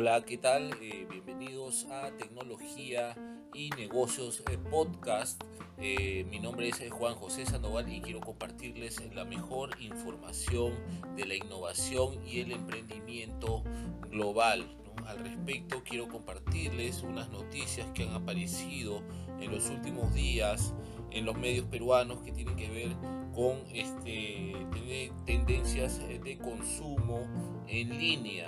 Hola, ¿qué tal? Eh, bienvenidos a Tecnología y Negocios eh, Podcast. Eh, mi nombre es Juan José Sandoval y quiero compartirles la mejor información de la innovación y el emprendimiento global. Al respecto, quiero compartirles unas noticias que han aparecido en los últimos días en los medios peruanos que tienen que ver con este, tendencias de consumo en línea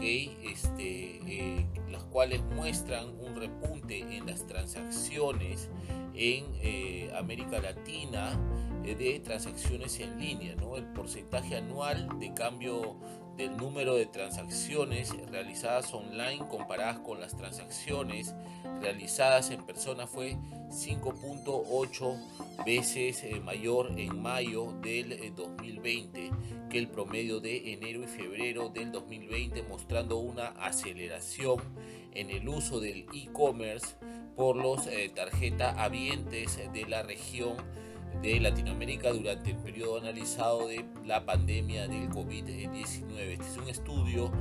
este, eh, las cuales muestran un repunte en las transacciones en eh, América Latina eh, de transacciones en línea. ¿no? El porcentaje anual de cambio del número de transacciones realizadas online comparadas con las transacciones realizadas en persona fue 5.8 veces eh, mayor en mayo del 2020 eh, que el promedio de enero y febrero del 2020 mostrando una aceleración en el uso del e-commerce por los eh, tarjeta habientes de la región de Latinoamérica durante el periodo analizado de la pandemia del COVID-19. Este es un estudio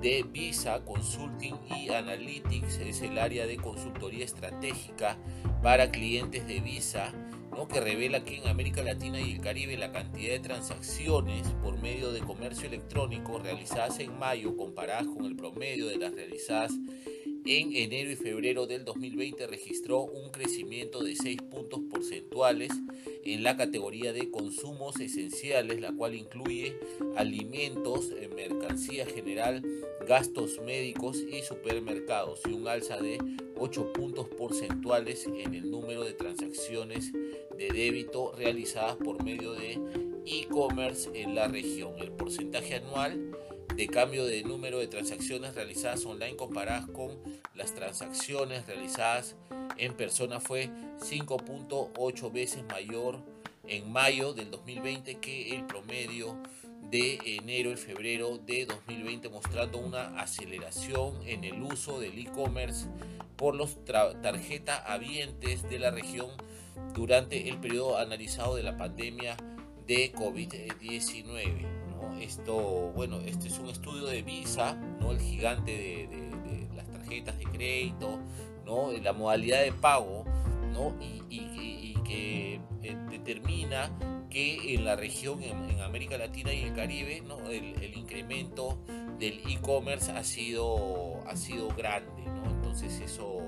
de Visa Consulting y Analytics, es el área de consultoría estratégica para clientes de Visa, ¿no? que revela que en América Latina y el Caribe la cantidad de transacciones por medio de comercio electrónico realizadas en mayo comparadas con el promedio de las realizadas en enero y febrero del 2020 registró un crecimiento de 6 puntos porcentuales en la categoría de consumos esenciales, la cual incluye alimentos, eh, mercancía general, gastos médicos y supermercados, y un alza de 8 puntos porcentuales en el número de transacciones de débito realizadas por medio de e-commerce en la región. El porcentaje anual de cambio de número de transacciones realizadas online comparadas con las transacciones realizadas en persona fue 5.8 veces mayor en mayo del 2020 que el promedio de enero y febrero de 2020 mostrando una aceleración en el uso del e-commerce por los tarjetas habientes de la región durante el periodo analizado de la pandemia de COVID-19. Esto, bueno, este es un estudio de Visa, ¿no? El gigante de, las tarjetas de crédito, ¿no? La modalidad de pago, ¿no? Y, que eh, determina que en la región, en, América Latina y el Caribe, ¿no? el, incremento del e-commerce ha sido, ha sido grande, ¿no? Entonces eso,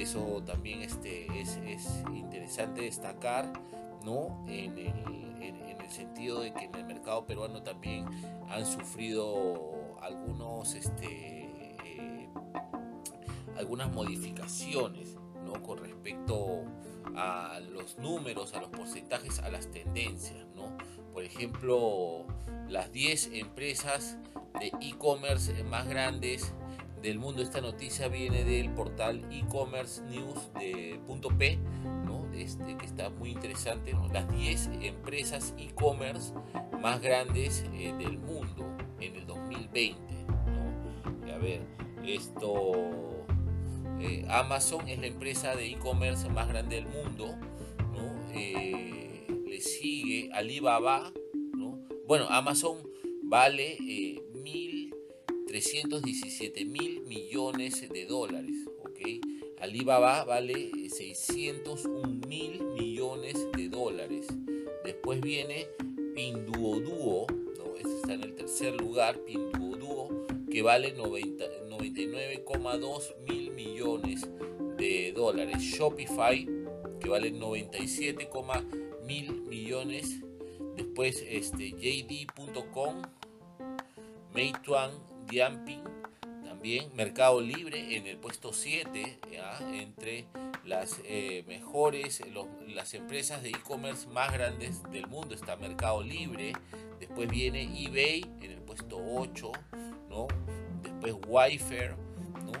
eso también este, es, es interesante destacar, ¿no? En el en, el sentido de que en el mercado peruano también han sufrido algunos, este, eh, algunas modificaciones ¿no? con respecto a los números, a los porcentajes, a las tendencias. ¿no? Por ejemplo, las 10 empresas de e-commerce más grandes del mundo. Esta noticia viene del portal e-commerce news de .p, ¿no? este, que está muy interesante. Las 10 empresas e-commerce más grandes eh, del mundo en el 2020. ¿no? A ver, esto... Eh, Amazon es la empresa de e-commerce más grande del mundo. ¿no? Eh, le sigue Alibaba. ¿no? Bueno, Amazon vale 317 mil millones de dólares. ¿okay? Alibaba vale 601 mil millones de dólares. Después viene Pinduoduo, ¿no? este está en el tercer lugar, Pinduoduo, que vale 99,2 mil millones de dólares. Shopify, que vale 97, mil millones. Después este, JD.com, Meituan Diamping, también Mercado Libre en el puesto 7, entre las eh, mejores, las empresas de e-commerce más grandes del mundo está Mercado Libre, después viene eBay en el puesto 8, ¿no? después Wayfair, ¿no?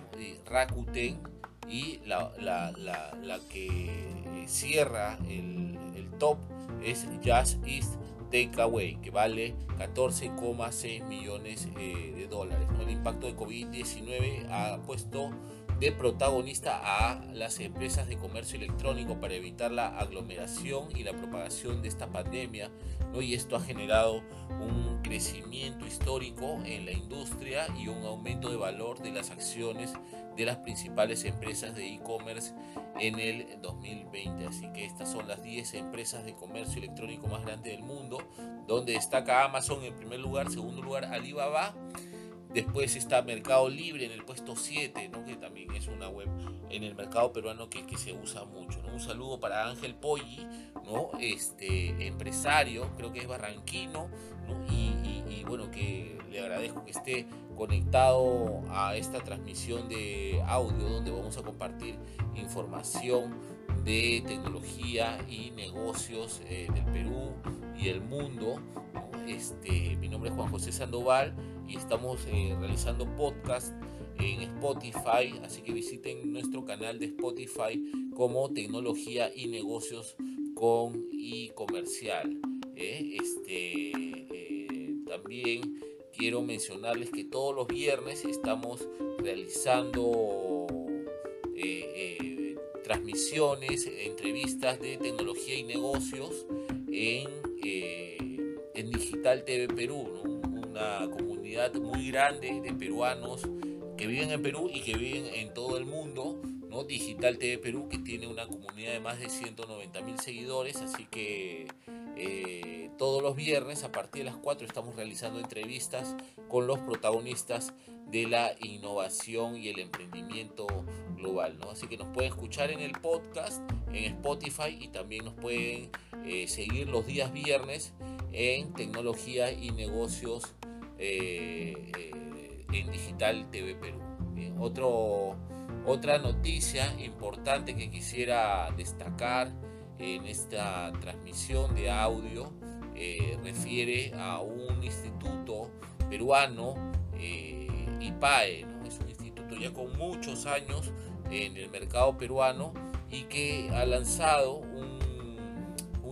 Rakuten y la, que cierra el, el top es Just East Takeaway, que vale 14,6 millones eh, de dólares. El impacto de COVID-19 ha puesto de protagonista a las empresas de comercio electrónico para evitar la aglomeración y la propagación de esta pandemia. ¿no? Y esto ha generado un crecimiento histórico en la industria y un aumento de valor de las acciones de las principales empresas de e-commerce en el 2020. Así que estas son las 10 empresas de comercio electrónico más grandes del mundo, donde destaca Amazon en primer lugar, segundo lugar Alibaba Después está Mercado Libre en el puesto 7, ¿no? que también es una web en el mercado peruano que, que se usa mucho. Un saludo para Ángel Poggi, ¿no? este, empresario, creo que es barranquino, ¿no? y, bueno, que le agradezco que esté conectado a esta transmisión de audio donde vamos a compartir información de tecnología y negocios eh, del Perú y el mundo. Este, mi nombre es Juan José Sandoval y estamos eh, realizando podcast en Spotify, así que visiten nuestro canal de Spotify como Tecnología y Negocios con y Comercial. ¿eh? Este, eh, también quiero mencionarles que todos los viernes estamos realizando transmisiones, entrevistas de tecnología y negocios en, en Digital TV Perú, una comunidad muy grande de peruanos que viven en Perú y que viven en todo el mundo. ¿no? Digital TV Perú, que tiene una comunidad de más de 190 mil seguidores, así que eh, todos los viernes a partir de las 4 estamos realizando entrevistas con los protagonistas de la innovación y el emprendimiento global. ¿no? Así que nos pueden escuchar en el podcast, en Spotify y también nos pueden eh, seguir los días viernes en tecnología y negocios en Digital TV Perú. otro, otra noticia importante que quisiera destacar en esta transmisión de audio eh, refiere a un instituto peruano, IPAE, es un instituto ya con muchos años en el mercado peruano y que ha lanzado un,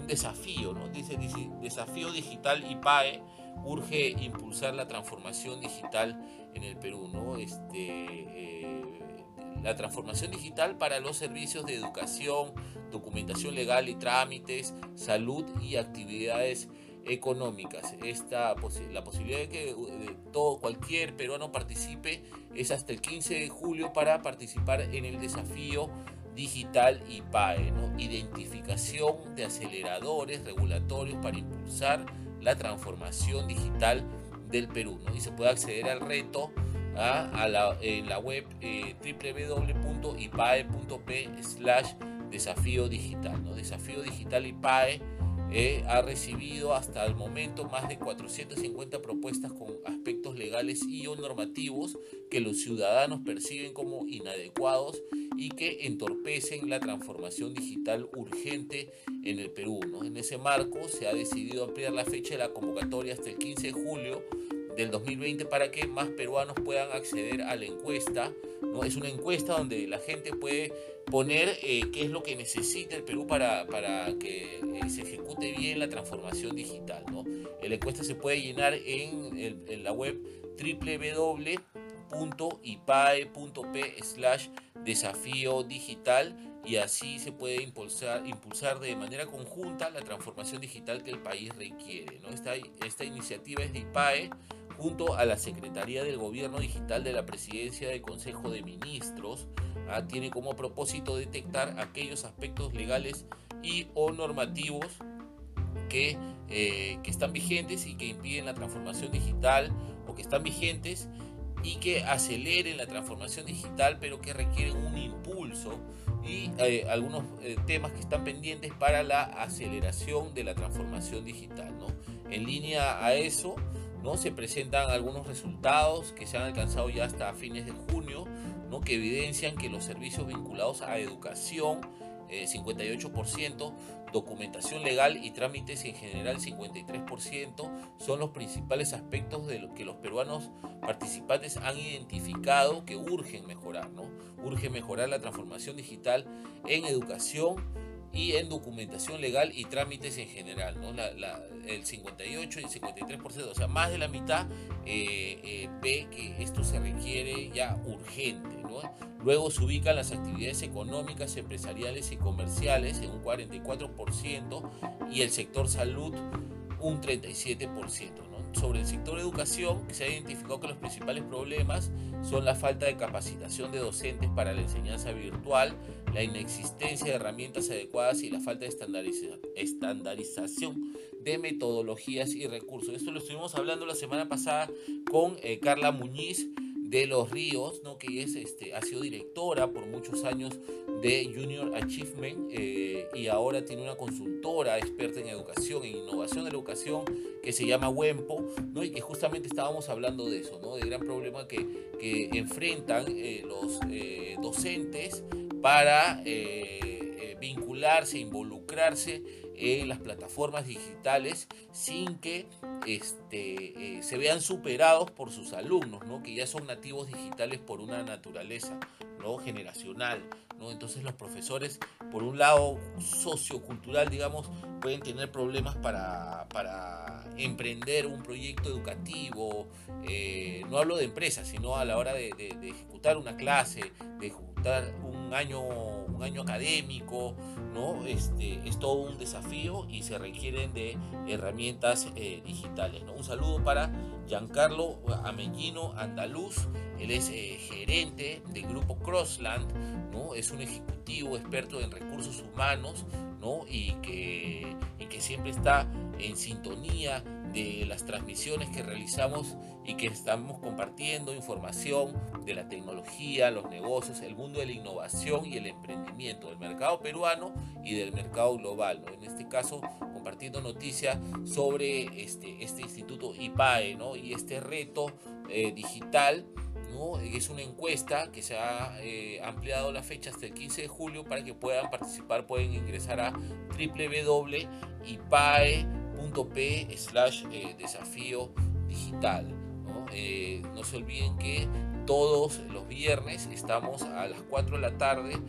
desafío, dice desafío digital IPAE urge impulsar la transformación digital en el Perú, ¿no? Este, eh, la transformación digital para los servicios de educación, documentación legal y trámites, salud y actividades económicas. Esta, la posibilidad de que todo, cualquier peruano participe es hasta el 15 de julio para participar en el desafío digital IPAE, ¿no? identificación de aceleradores regulatorios para impulsar la transformación digital del Perú. ¿no? Y se puede acceder al reto ¿ah? a la, en la web eh, www.ipae.p slash desafío digital. ¿no? Desafío digital IPAE eh, ha recibido hasta el momento más de 450 propuestas con aspectos legales y o normativos que los ciudadanos perciben como inadecuados y que entorpecen la transformación digital urgente en el Perú. En ese marco se ha decidido ampliar la fecha de la convocatoria hasta el 15 de julio del 2020 para que más peruanos puedan acceder a la encuesta. ¿no? Es una encuesta donde la gente puede poner eh, qué es lo que necesita el Perú para, para que eh, se ejecute bien la transformación digital. ¿no? La encuesta se puede llenar en, en la web www.ipae.p slash desafío digital y así se puede impulsar, impulsar de manera conjunta la transformación digital que el país requiere. ¿no? Esta, esta iniciativa es de IPAE junto a la Secretaría del Gobierno Digital de la Presidencia del Consejo de Ministros. ¿ah? Tiene como propósito detectar aquellos aspectos legales y o normativos que, eh, que están vigentes y que impiden la transformación digital o que están vigentes y que aceleren la transformación digital, pero que requieren un impulso y eh, algunos eh, temas que están pendientes para la aceleración de la transformación digital. ¿no? En línea a eso, ¿no? se presentan algunos resultados que se han alcanzado ya hasta fines de junio, ¿no? que evidencian que los servicios vinculados a educación, 58%, eh, documentación legal y trámites en general 53% son los principales aspectos de lo que los peruanos participantes han identificado que urgen mejorar, ¿no? Urge mejorar la transformación digital en educación y en documentación legal y trámites en general, ¿no? el 58 y 53%, o sea, más de la mitad eh, eh, ve que esto se requiere ya urgente. ¿no? Luego se ubican las actividades económicas, empresariales y comerciales en un 44% y el sector salud un 37% sobre el sector educación, se ha identificado que los principales problemas son la falta de capacitación de docentes para la enseñanza virtual, la inexistencia de herramientas adecuadas y la falta de estandarización de metodologías y recursos. Esto lo estuvimos hablando la semana pasada con eh, Carla Muñiz de Los Ríos, ¿no? que es, este, ha sido directora por muchos años de Junior Achievement eh, y ahora tiene una consultora experta en educación, en innovación de la educación, que se llama WEMPO, ¿no? y que justamente estábamos hablando de eso, ¿no? del gran problema que, que enfrentan eh, los docentes para vincularse, involucrarse en las plataformas digitales sin que este, se vean superados por sus alumnos, ¿no? que ya son nativos digitales por una naturaleza ¿no? generacional. Entonces los profesores, por un lado sociocultural, digamos, pueden tener problemas para, emprender un proyecto educativo, eh, no hablo de empresas, sino a la hora de, ejecutar una clase, de un año, un año académico, ¿no? Este, es todo un desafío y se requieren de herramientas eh, digitales. Un saludo para Giancarlo Amellino Andaluz, él es eh, gerente del grupo Crossland, ¿no? es un ejecutivo experto en recursos humanos ¿no? y, que, siempre está en sintonía de las transmisiones que realizamos y que estamos compartiendo información de la tecnología, los negocios, el mundo de la innovación y el emprendimiento del mercado peruano y del mercado global. En este caso, compartiendo noticias sobre este, este instituto IPAE y este reto eh, digital es una encuesta que se ha eh, ampliado la fecha hasta el 15 de julio para que puedan participar, pueden ingresar a www.ipae.p slash eh, desafío digital. ¿no? Eh, no se olviden que todos los viernes estamos a las 4 de la tarde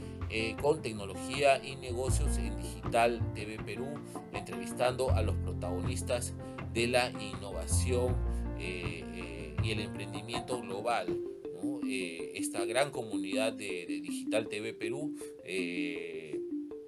con tecnología y negocios en Digital TV Perú, entrevistando a los protagonistas de la innovación y el emprendimiento global. Eh, esta gran comunidad de, Digital TV Perú eh,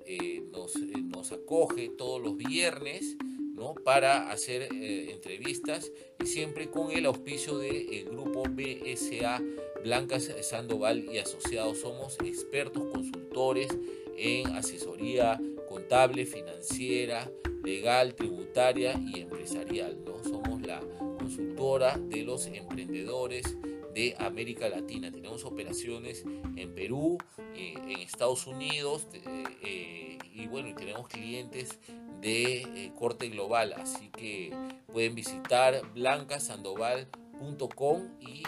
eh, nos, acoge todos los viernes ¿no? para hacer entrevistas y siempre con el auspicio del grupo BSA Blancas Sandoval y Asociados. Somos expertos consultores en asesoría contable, financiera, legal, tributaria y empresarial. ¿no? Somos la consultora de los emprendedores de América Latina. Tenemos operaciones en Perú, eh, en Estados Unidos eh, y bueno, tenemos clientes de eh, corte global, así que pueden visitar blancasandoval.com y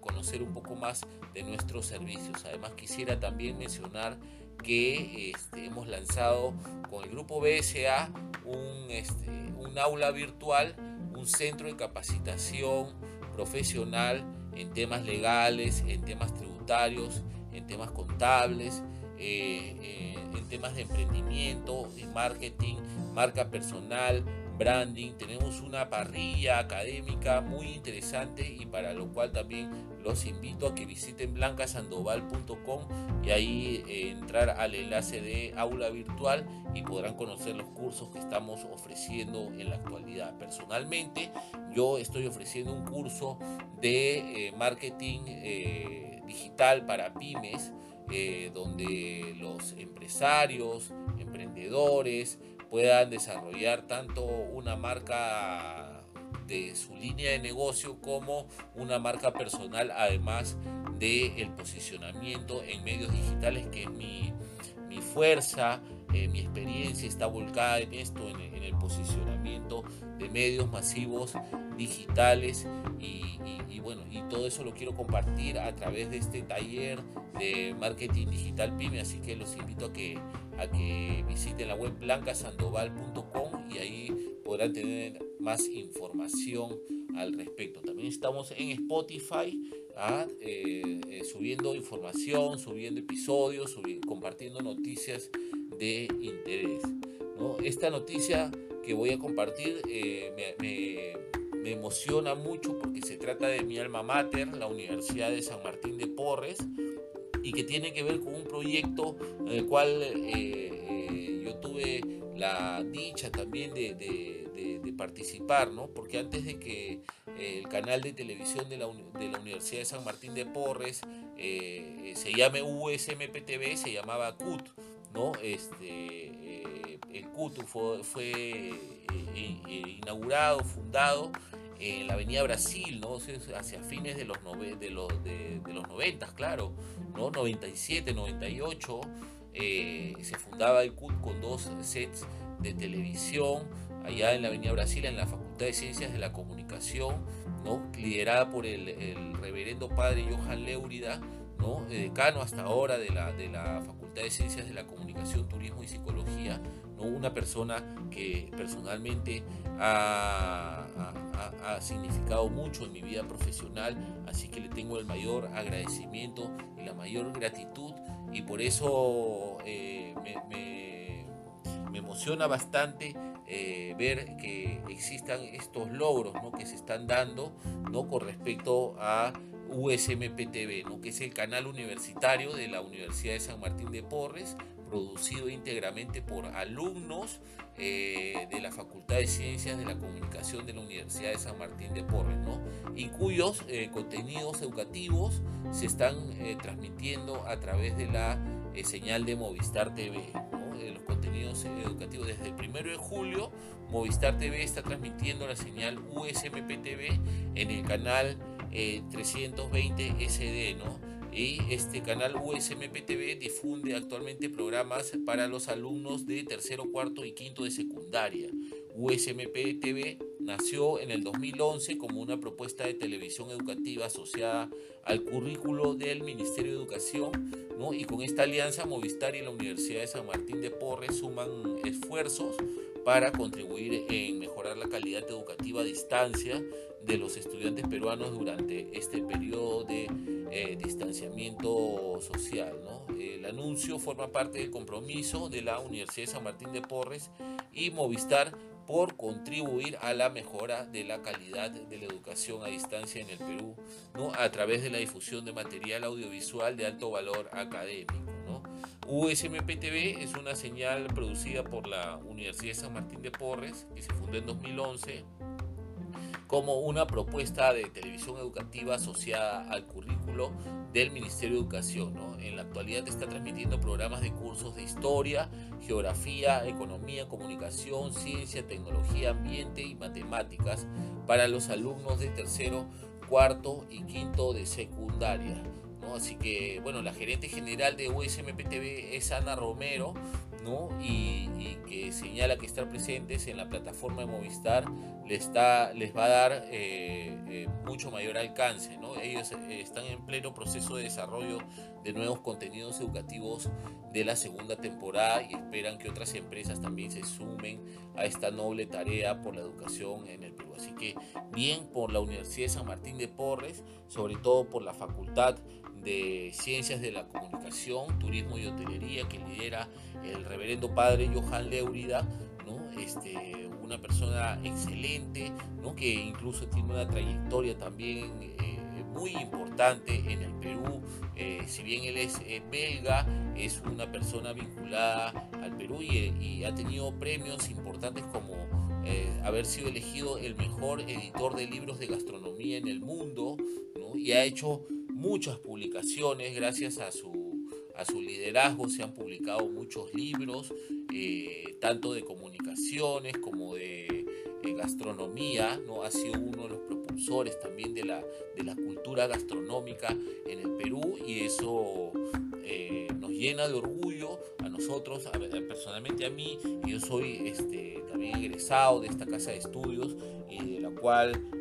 conocer un poco más de nuestros servicios. Además quisiera también mencionar que este, hemos lanzado con el grupo BSA un, este, un aula virtual, un centro de capacitación profesional en temas legales, en temas tributarios, en temas contables, eh, eh, en temas de emprendimiento, de marketing, marca personal, branding. Tenemos una parrilla académica muy interesante y para lo cual también los invito a que visiten blancasandoval.com y ahí eh, entrar al enlace de aula virtual y podrán conocer los cursos que estamos ofreciendo en la actualidad. Personalmente, yo estoy ofreciendo un curso de eh, marketing eh, digital para pymes, donde los empresarios, emprendedores, puedan desarrollar tanto una marca de su línea de negocio como una marca personal, además del el posicionamiento en medios digitales, que es mi, fuerza, eh, mi experiencia está volcada en esto, en, el posicionamiento de medios masivos digitales. Y, bueno, y todo eso lo quiero compartir a través de este taller de marketing digital PYME, así que los invito a que a que visiten la web blancasandoval.com y ahí podrán tener más información al respecto. También estamos en Spotify ¿ah? eh, eh, subiendo información, subiendo episodios, compartiendo noticias de interés. ¿no? Esta noticia que voy a compartir eh, me, emociona mucho porque se trata de mi alma mater, la Universidad de San Martín de Porres, y que tiene que ver con un proyecto en el cual eh, eh, yo tuve la dicha también de, participar, ¿no? porque antes de que el canal de televisión de la, de la, Universidad de San Martín de Porres se llame USMPTV, se llamaba CUT, ¿no? Este, el CUTU fue, eh, eh, inaugurado, fundado en la Avenida Brasil, ¿no? hacia fines de los, de los, de, los 90, claro, ¿no? 97, 98, eh, se fundaba el CUT con dos sets de televisión allá en la Avenida Brasil, en la Facultad de Ciencias de la Comunicación, ¿no? liderada por el, reverendo padre Johan Leurida, ¿no? decano hasta ahora de la, de la Facultad de Ciencias de la Comunicación, Turismo y Psicología, una persona que personalmente ha, significado mucho en mi vida profesional, así que le tengo el mayor agradecimiento y la mayor gratitud y por eso eh, me, emociona bastante eh, ver que existan estos logros ¿no? que se están dando ¿no? con respecto a USMPTV, ¿no? que es el canal universitario de la Universidad de San Martín de Porres, producido íntegramente por alumnos eh, de la Facultad de Ciencias de la Comunicación de la Universidad de San Martín de Porres, ¿no? y cuyos eh, contenidos educativos se están eh, transmitiendo a través de la señal de Movistar TV. los contenidos educativos desde el primero de julio, Movistar TV está transmitiendo la señal USMP TV en el canal 320 SD, ¿no? Y este canal USMPTV difunde actualmente programas para los alumnos de tercero, cuarto y quinto de secundaria. USMPTV nació en el 2011 como una propuesta de televisión educativa asociada al currículo del Ministerio de Educación ¿no? y con esta alianza Movistar y la Universidad de San Martín de Porres suman esfuerzos para contribuir en mejorar la calidad educativa a distancia de los estudiantes peruanos durante este periodo de eh, distanciamiento social. El anuncio forma parte del compromiso de la Universidad de San Martín de Porres y Movistar por contribuir a la mejora de la calidad de la educación a distancia en el Perú, ¿no? a través de la difusión de material audiovisual de alto valor académico. USMPTV es una señal producida por la Universidad de San Martín de Porres, que se fundó en 2011 como una propuesta de televisión educativa asociada al currículo del Ministerio de Educación. En la actualidad está transmitiendo programas de cursos de historia, geografía, economía, comunicación, ciencia, tecnología, ambiente y matemáticas para los alumnos de tercero, cuarto y quinto de secundaria. Así que, bueno, la gerente general de USMPTV es Ana Romero, ¿no? Y, que señala que estar presentes en la plataforma de Movistar les, está, les va a dar eh, eh, mucho mayor alcance. ¿no? Ellos eh, están en pleno proceso de desarrollo de nuevos contenidos educativos de la segunda temporada y esperan que otras empresas también se sumen a esta noble tarea por la educación en el Perú. Así que bien por la Universidad de San Martín de Porres, sobre todo por la Facultad de Ciencias de la Comunicación, Turismo y Hotelería que lidera el reverendo padre Johan Leurida, ¿no? este, una persona excelente, ¿no? que incluso tiene una trayectoria también eh, muy importante en el Perú. Eh, si bien él es eh, belga, es una persona vinculada al Perú y, y ha tenido premios importantes como haber sido elegido el mejor editor de libros de gastronomía en el mundo ¿no? y ha hecho muchas publicaciones, gracias a su, a su liderazgo se han publicado muchos libros, eh, tanto de comunicaciones como de, gastronomía, ¿no? ha sido uno de los propulsores también de la, de la cultura gastronómica en el Perú y eso eh, nos llena de orgullo a nosotros, personalmente a mí, yo soy este, también egresado de esta casa de estudios y de la cual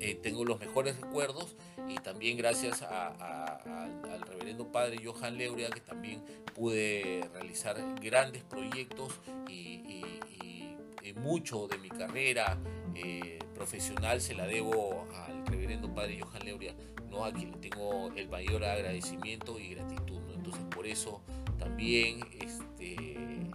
eh, tengo los mejores recuerdos y también gracias al reverendo padre Johan Leuria que también pude realizar grandes proyectos y, mucho de mi carrera eh, profesional se la debo al reverendo padre Johan Leuria, ¿no? a quien tengo el mayor agradecimiento y gratitud. Entonces por eso también este, eh,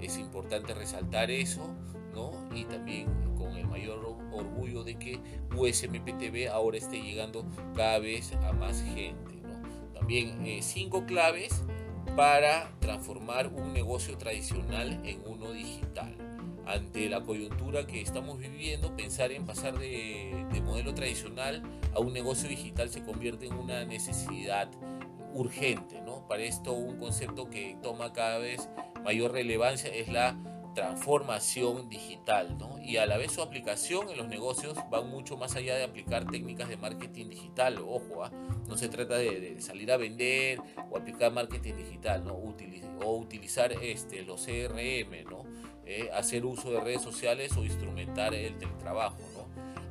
es importante resaltar eso, ¿no? Y también con el mayor orgullo de que USMPTV ahora esté llegando cada vez a más gente, ¿no? También eh, cinco claves para transformar un negocio tradicional en uno digital. Ante la coyuntura que estamos viviendo, pensar en pasar de, de modelo tradicional a un negocio digital se convierte en una necesidad urgente. ¿no? Para esto un concepto que toma cada vez mayor relevancia es la transformación digital, ¿no? Y a la vez su aplicación en los negocios va mucho más allá de aplicar técnicas de marketing digital, ojo, ¿ah? no se trata de, salir a vender o aplicar marketing digital, ¿no? o utilizar este, los CRM, ¿no? Eh, hacer uso de redes sociales o instrumentar el teletrabajo, ¿no?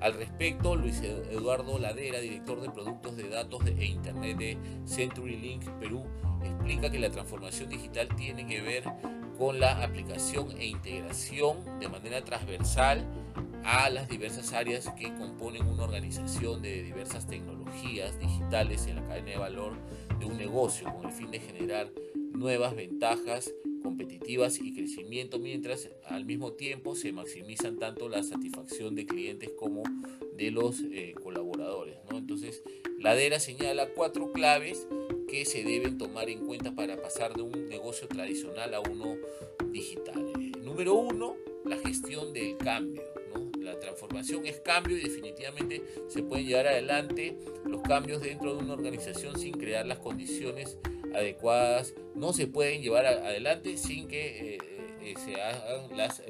Al respecto, Luis Eduardo Ladera, director de productos de datos e Internet de CenturyLink Perú, explica que la transformación digital tiene que ver con la aplicación e integración de manera transversal a las diversas áreas que componen una organización de diversas tecnologías digitales en la cadena de valor de un negocio con el fin de generar nuevas ventajas competitivas y crecimiento mientras al mismo tiempo se maximizan tanto la satisfacción de clientes como de los eh, colaboradores. ¿no? Entonces, Ladera señala cuatro claves que se deben tomar en cuenta para pasar de un negocio tradicional a uno digital. Eh, número uno, la gestión del cambio. La transformación es cambio y definitivamente se pueden llevar adelante los cambios dentro de una organización sin crear las condiciones adecuadas. No se pueden llevar adelante sin que, eh, eh, se hagan las,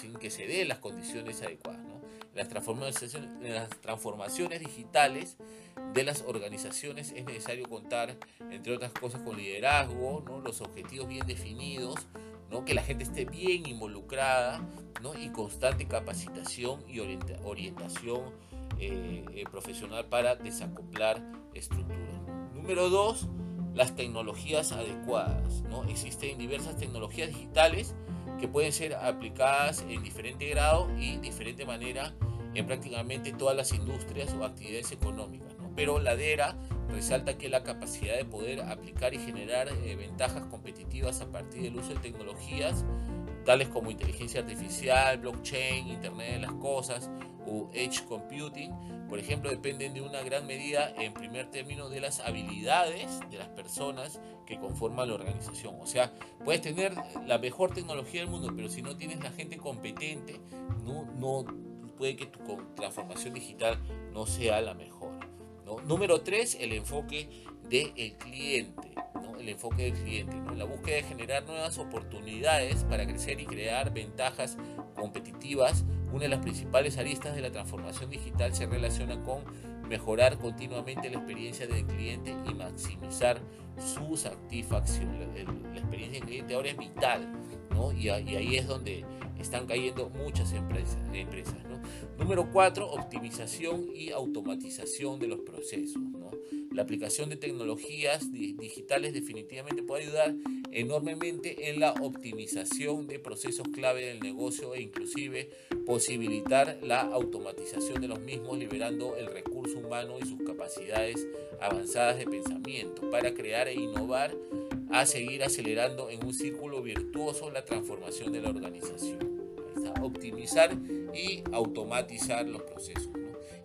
sin que se den las condiciones adecuadas. Las, transformaciones, las transformaciones digitales de las organizaciones es necesario contar, entre otras cosas, con liderazgo, ¿no? los objetivos bien definidos, ¿no? que la gente esté bien involucrada ¿no? y constante capacitación y orientación eh, eh, profesional para desacoplar estructuras. Número dos, las tecnologías adecuadas. ¿no? Existen diversas tecnologías digitales que pueden ser aplicadas en diferente grado y diferente manera en prácticamente todas las industrias o actividades económicas pero Ladera resalta que la capacidad de poder aplicar y generar eh, ventajas competitivas a partir del uso de tecnologías tales como inteligencia artificial, blockchain, Internet de las Cosas o Edge Computing, por ejemplo, dependen de una gran medida, en primer término, de las habilidades de las personas que conforman la organización. O sea, puedes tener la mejor tecnología del mundo, pero si no tienes la gente competente, no, no puede que tu transformación digital no sea la mejor. Número tres, el enfoque del cliente. El enfoque del cliente. La búsqueda de generar nuevas oportunidades para crecer y crear ventajas competitivas. Una de las principales aristas de la transformación digital se relaciona con mejorar continuamente la experiencia del cliente y maximizar su satisfacción. La, experiencia del cliente ahora es vital y, ahí es donde están cayendo muchas empresas. empresas Número cuatro, optimización y automatización de los procesos. La aplicación de tecnologías digitales definitivamente puede ayudar enormemente en la optimización de procesos clave del negocio e inclusive posibilitar la automatización de los mismos liberando el recurso humano y sus capacidades avanzadas de pensamiento para crear e innovar a seguir acelerando en un círculo virtuoso la transformación de la organización optimizar y automatizar los procesos.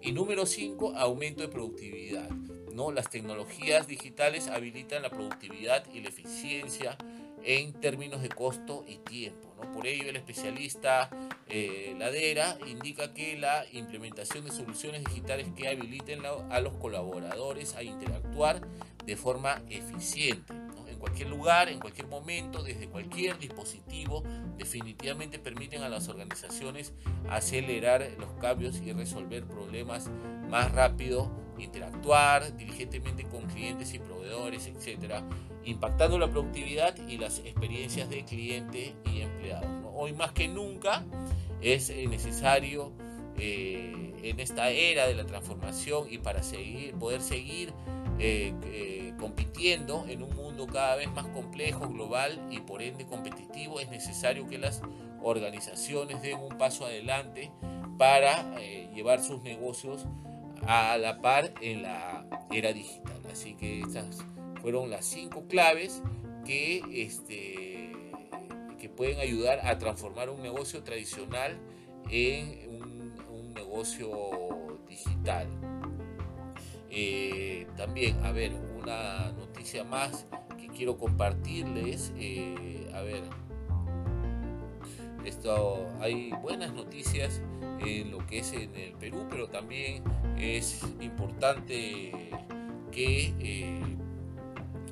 Y número 5, aumento de productividad. ¿No? Las tecnologías digitales habilitan la productividad y la eficiencia en términos de costo y tiempo. Por ello, el especialista eh, Ladera indica que la implementación de soluciones digitales que habiliten a los colaboradores a interactuar de forma eficiente en cualquier lugar, en cualquier momento, desde cualquier dispositivo, definitivamente permiten a las organizaciones acelerar los cambios y resolver problemas más rápido, interactuar diligentemente con clientes y proveedores, etcétera, impactando la productividad y las experiencias de cliente y empleado. Hoy más que nunca es eh, necesario eh, en esta era de la transformación y para seguir, poder seguir eh, compitiendo en un mundo cada vez más complejo, global y por ende competitivo, es necesario que las organizaciones den un paso adelante para llevar sus negocios a la par en la era digital. Así que estas fueron las cinco claves que, este, que pueden ayudar a transformar un negocio tradicional en un, negocio digital. Eh, también, a ver, una noticia más que quiero compartirles. Eh, a ver, esto, hay buenas noticias en lo que es en el Perú, pero también es importante que eh,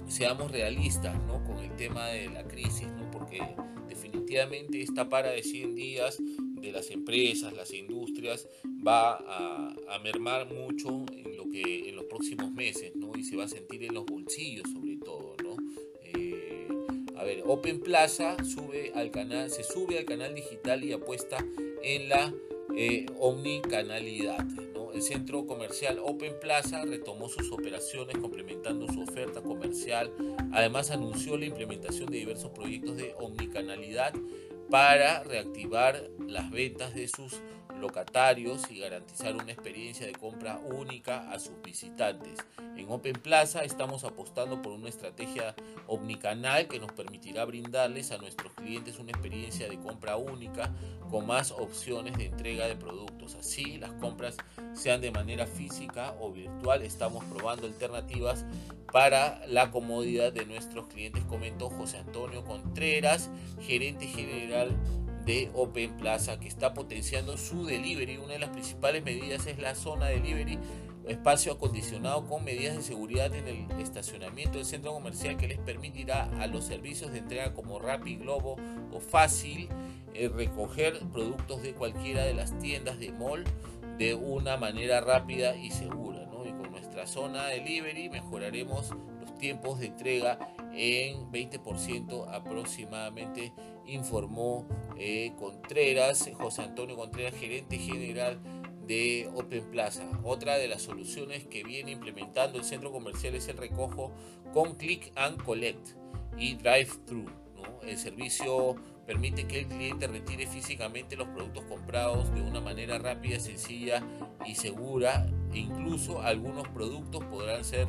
seamos realistas con el tema de la crisis, porque definitivamente esta para de 100 días de las empresas, las industrias, va a, mermar mucho en, lo que, en los próximos meses y se va a sentir en los bolsillos sobre todo. Eh, a ver, Open Plaza sube al canal, se sube al canal digital y apuesta en la eh, omnicanalidad. El centro comercial Open Plaza retomó sus operaciones complementando su oferta comercial. Además anunció la implementación de diversos proyectos de omnicanalidad para reactivar las ventas de sus locatarios y garantizar una experiencia de compra única a sus visitantes. En Open Plaza estamos apostando por una estrategia omnicanal que nos permitirá brindarles a nuestros clientes una experiencia de compra única con más opciones de entrega de productos. Así, las compras sean de manera física o virtual, estamos probando alternativas para la comodidad de nuestros clientes, comentó José Antonio Contreras, gerente general de Open Plaza que está potenciando su delivery. Una de las principales medidas es la zona delivery, espacio acondicionado con medidas de seguridad en el estacionamiento del centro comercial que les permitirá a los servicios de entrega como Rappi, Globo o Fácil eh, recoger productos de cualquiera de las tiendas de mall de una manera rápida y segura. Y con nuestra zona delivery mejoraremos los tiempos de entrega en 20% aproximadamente, informó eh, Contreras, José Antonio Contreras, gerente general de Open Plaza. Otra de las soluciones que viene implementando el centro comercial es el recojo con click and collect y drive-thru. El servicio permite que el cliente retire físicamente los productos comprados de una manera rápida, sencilla y segura. E incluso algunos productos podrán ser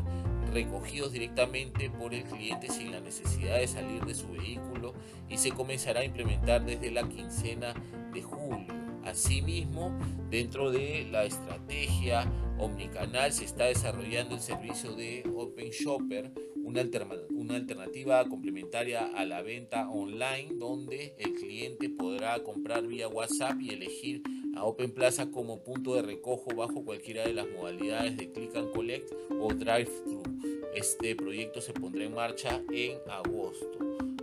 recogidos directamente por el cliente sin la necesidad de salir de su vehículo y se comenzará a implementar desde la quincena de julio. Asimismo, dentro de la estrategia omnicanal se está desarrollando el servicio de Open Shopper, una, alternativa complementaria a la venta online donde el cliente podrá comprar vía WhatsApp y elegir a Open Plaza como punto de recojo bajo cualquiera de las modalidades de Click and Collect o Drive-Thru. Este proyecto se pondrá en marcha en agosto.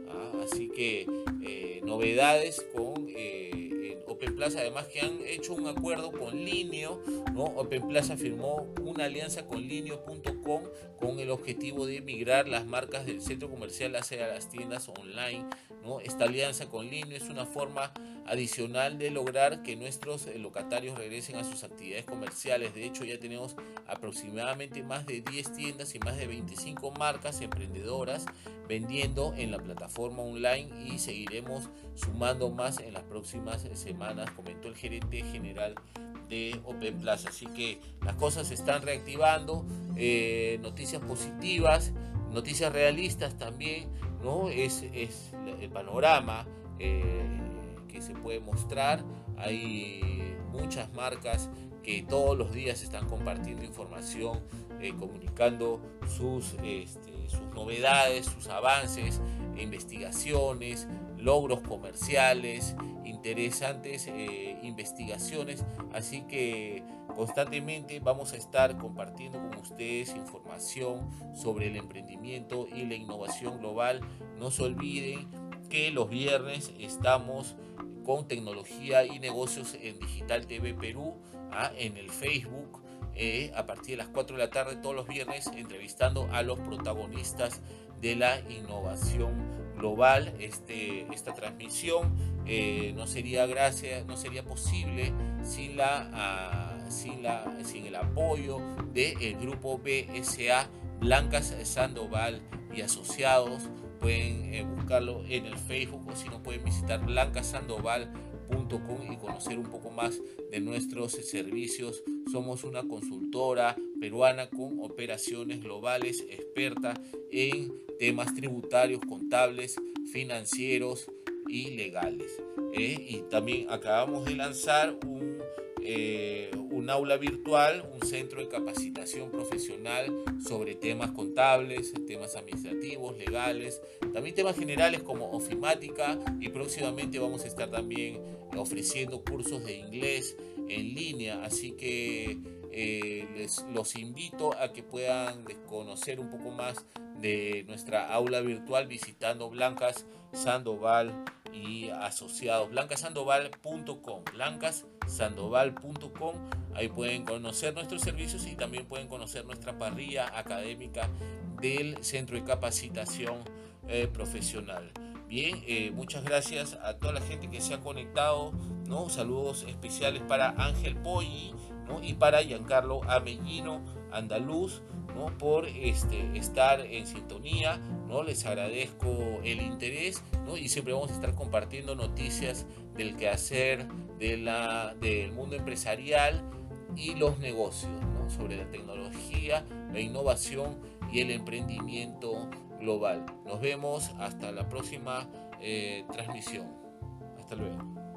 ¿ah? Así que eh, novedades con eh, Open Plaza, además que han hecho un acuerdo con Linio, ¿no? Open Plaza firmó una alianza con Linio.com con el objetivo de migrar las marcas del centro comercial hacia las tiendas online. ¿no? Esta alianza con Linio es una forma adicional de lograr que nuestros eh, locatarios regresen a sus actividades comerciales. De hecho, ya tenemos aproximadamente más de 10 tiendas y más de 25 marcas emprendedoras vendiendo en la plataforma online y seguiremos sumando más en las próximas semanas, comentó el gerente general de Open Plaza. Así que las cosas se están reactivando, eh, noticias positivas, noticias realistas también, ¿no? Es, es el panorama. Eh, que se puede mostrar. Hay muchas marcas que todos los días están compartiendo información, eh, comunicando sus, este, sus novedades, sus avances, investigaciones, logros comerciales, interesantes eh, investigaciones. Así que constantemente vamos a estar compartiendo con ustedes información sobre el emprendimiento y la innovación global. No se olviden que los viernes estamos con tecnología y negocios en Digital TV Perú, ¿ah? en el Facebook, eh, a partir de las 4 de la tarde todos los viernes, entrevistando a los protagonistas de la innovación global. Este, esta transmisión eh, no sería gracia, no sería posible sin la, ah, sin la sin el apoyo del grupo BSA Blancas Sandoval y asociados pueden eh, buscarlo en el Facebook o si no pueden visitar blancasandoval.com y conocer un poco más de nuestros servicios. Somos una consultora peruana con operaciones globales, experta en temas tributarios, contables, financieros y legales. ¿eh? Y también acabamos de lanzar un, eh, un aula virtual, un centro de capacitación profesional sobre temas contables, temas administrativos, legales, también temas generales como ofimática y próximamente vamos a estar también ofreciendo cursos de inglés en línea, así que eh, les los invito a que puedan conocer un poco más de nuestra aula virtual visitando Blancas Sandoval y asociados. Blancasandoval.com blancasandoval.com ahí pueden conocer nuestros servicios y también pueden conocer nuestra parrilla académica del centro de capacitación eh, profesional. Bien eh, muchas gracias a toda la gente que se ha conectado no saludos especiales para Ángel Poggi y para Giancarlo Amellino Andaluz ¿no? por este, estar en sintonía. ¿no? Les agradezco el interés ¿no? y siempre vamos a estar compartiendo noticias del quehacer de la, del mundo empresarial y los negocios, ¿no? sobre la tecnología, la innovación y el emprendimiento global. Nos vemos hasta la próxima eh, transmisión. Hasta luego.